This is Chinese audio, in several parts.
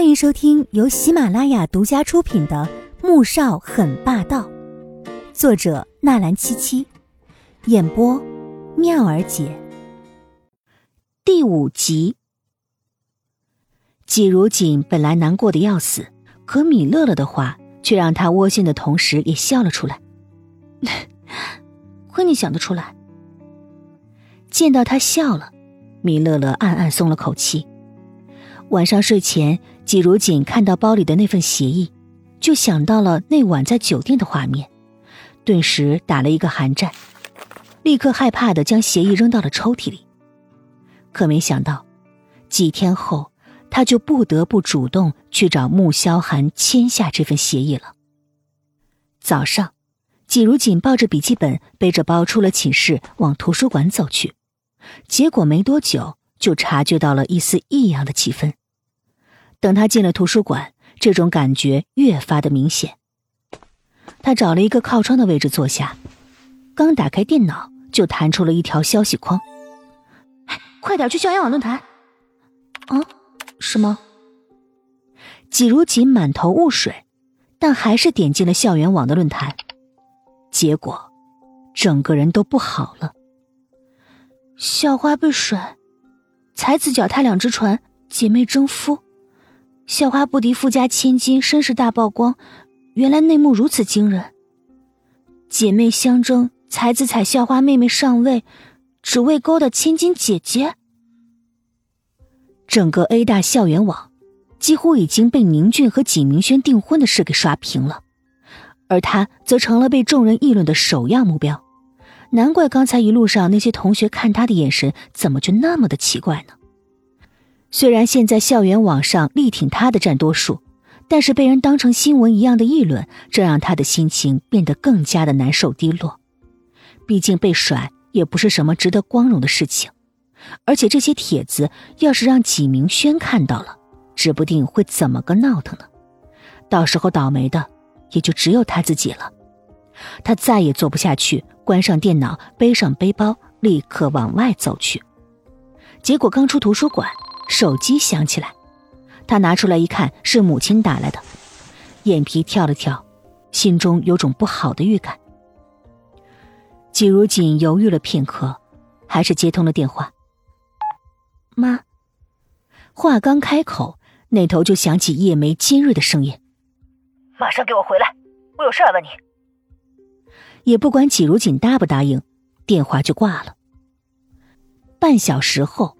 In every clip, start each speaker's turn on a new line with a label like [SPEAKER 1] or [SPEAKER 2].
[SPEAKER 1] 欢迎收听由喜马拉雅独家出品的《穆少很霸道》，作者纳兰七七，演播妙儿姐。第五集，季如锦本来难过的要死，可米乐乐的话却让他窝心的同时也笑了出来。亏你想得出来。见到他笑了，米乐乐暗暗松了口气。晚上睡前，季如锦看到包里的那份协议，就想到了那晚在酒店的画面，顿时打了一个寒战，立刻害怕的将协议扔到了抽屉里。可没想到，几天后，他就不得不主动去找穆萧寒签下这份协议了。早上，季如锦抱着笔记本，背着包出了寝室，往图书馆走去，结果没多久就察觉到了一丝异样的气氛。等他进了图书馆，这种感觉越发的明显。他找了一个靠窗的位置坐下，刚打开电脑，就弹出了一条消息框：“快点去校园网论坛！”啊？什么？季如锦满头雾水，但还是点进了校园网的论坛。结果，整个人都不好了。校花被甩，才子脚踏两只船，姐妹争夫。校花不敌富家千金，身世大曝光。原来内幕如此惊人。姐妹相争，才子踩校花妹妹上位，只为勾搭千金姐姐。整个 A 大校园网几乎已经被宁俊和景明轩订婚的事给刷屏了，而他则成了被众人议论的首要目标。难怪刚才一路上那些同学看他的眼神怎么就那么的奇怪呢？虽然现在校园网上力挺他的占多数，但是被人当成新闻一样的议论，这让他的心情变得更加的难受低落。毕竟被甩也不是什么值得光荣的事情，而且这些帖子要是让纪明轩看到了，指不定会怎么个闹腾呢。到时候倒霉的也就只有他自己了。他再也坐不下去，关上电脑，背上背包，立刻往外走去。结果刚出图书馆。手机响起来，他拿出来一看，是母亲打来的，眼皮跳了跳，心中有种不好的预感。季如锦犹豫了片刻，还是接通了电话。妈，话刚开口，那头就响起叶梅尖锐的声音：“
[SPEAKER 2] 马上给我回来，我有事要问你。”
[SPEAKER 1] 也不管季如锦答不答应，电话就挂了。半小时后。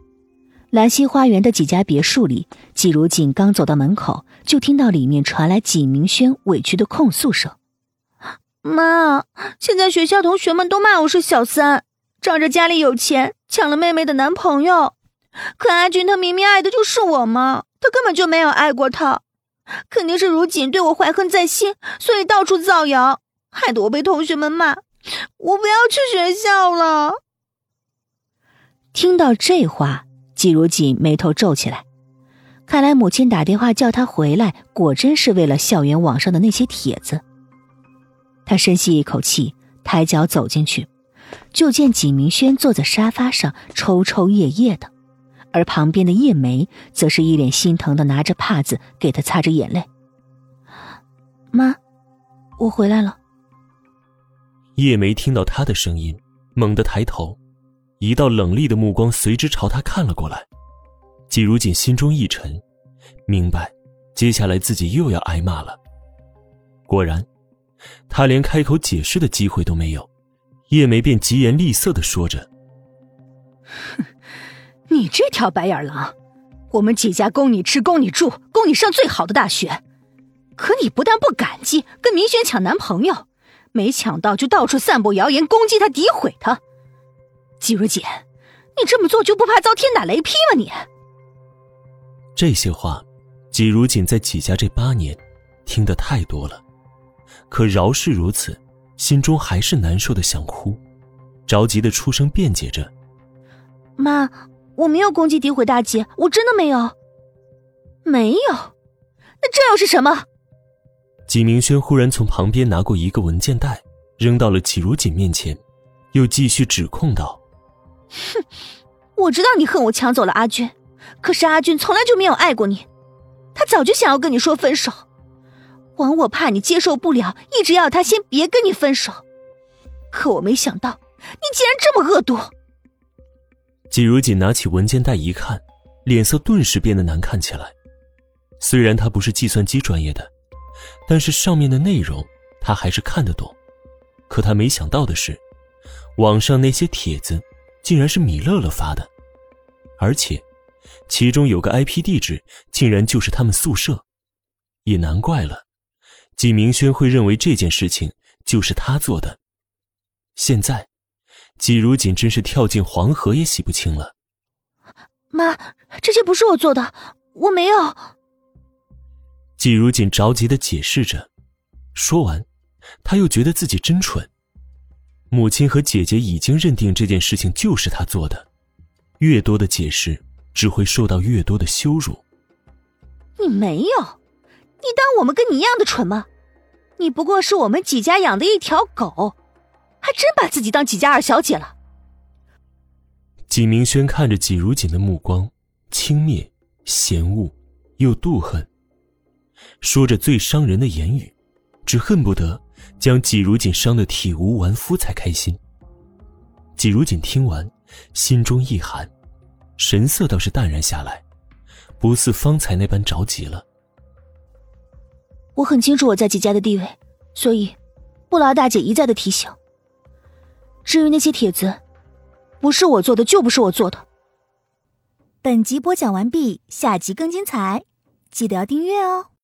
[SPEAKER 1] 兰溪花园的几家别墅里，季如锦刚走到门口，就听到里面传来纪明轩委屈的控诉声：“
[SPEAKER 3] 妈，现在学校同学们都骂我是小三，仗着家里有钱抢了妹妹的男朋友。可阿军他明明爱的就是我嘛，他根本就没有爱过她，肯定是如锦对我怀恨在心，所以到处造谣，害得我被同学们骂。我不要去学校了。”
[SPEAKER 1] 听到这话。季如锦眉头皱起来，看来母亲打电话叫他回来，果真是为了校园网上的那些帖子。他深吸一口气，抬脚走进去，就见景明轩坐在沙发上抽抽噎噎的，而旁边的叶梅则是一脸心疼的拿着帕子给他擦着眼泪。妈，我回来了。
[SPEAKER 4] 叶梅听到他的声音，猛地抬头。一道冷厉的目光随之朝他看了过来，季如锦心中一沉，明白，接下来自己又要挨骂了。果然，他连开口解释的机会都没有，叶梅便疾言厉色的说着：“
[SPEAKER 5] 哼，你这条白眼狼，我们季家供你吃，供你住，供你上最好的大学，可你不但不感激，跟明轩抢男朋友，没抢到就到处散布谣言，攻击他，诋毁他。”季如锦，你这么做就不怕遭天打雷劈吗？你
[SPEAKER 4] 这些话，季如锦在季家这八年听得太多了，可饶是如此，心中还是难受的想哭，着急的出声辩解着：“
[SPEAKER 3] 妈，我没有攻击诋毁大姐，我真的没有，
[SPEAKER 5] 没有，那这又是什么？”
[SPEAKER 4] 季明轩忽然从旁边拿过一个文件袋，扔到了季如锦面前，又继续指控道。
[SPEAKER 3] 哼，我知道你恨我抢走了阿俊，可是阿俊从来就没有爱过你。
[SPEAKER 1] 他早就想要跟你说分手。枉我怕你接受不了，一直要他先别跟你分手。可我没想到，你竟然这么恶毒。
[SPEAKER 4] 季如锦拿起文件袋一看，脸色顿时变得难看起来。虽然他不是计算机专业的，但是上面的内容他还是看得懂。可他没想到的是，网上那些帖子竟然是米乐乐发的，而且其中有个 IP 地址竟然就是他们宿舍，也难怪了，季明轩会认为这件事情就是他做的。现在。季如锦真是跳进黄河也洗不清了。
[SPEAKER 1] 妈，这些不是我做的，我没有。
[SPEAKER 4] 季如锦着急的解释着，说完，他又觉得自己真蠢。母亲和姐姐已经认定这件事情就是他做的，越多的解释只会受到越多的羞辱。
[SPEAKER 1] 你没有，你当我们跟你一样的蠢吗？你不过是我们几家养的一条狗。还真把自己当几家二小姐了。
[SPEAKER 4] 纪明轩看着纪如锦的目光，轻蔑、嫌恶又妒恨，说着最伤人的言语，只恨不得将纪如锦伤得体无完肤才开心。纪如锦听完，心中一寒，神色倒是淡然下来，不似方才那般着急了。
[SPEAKER 1] 我很清楚我在季家的地位，所以不劳大姐一再的提醒。至于那些帖子，不是我做的，就不是我做的。
[SPEAKER 6] 本集播讲完毕，下集更精彩，记得要订阅哦。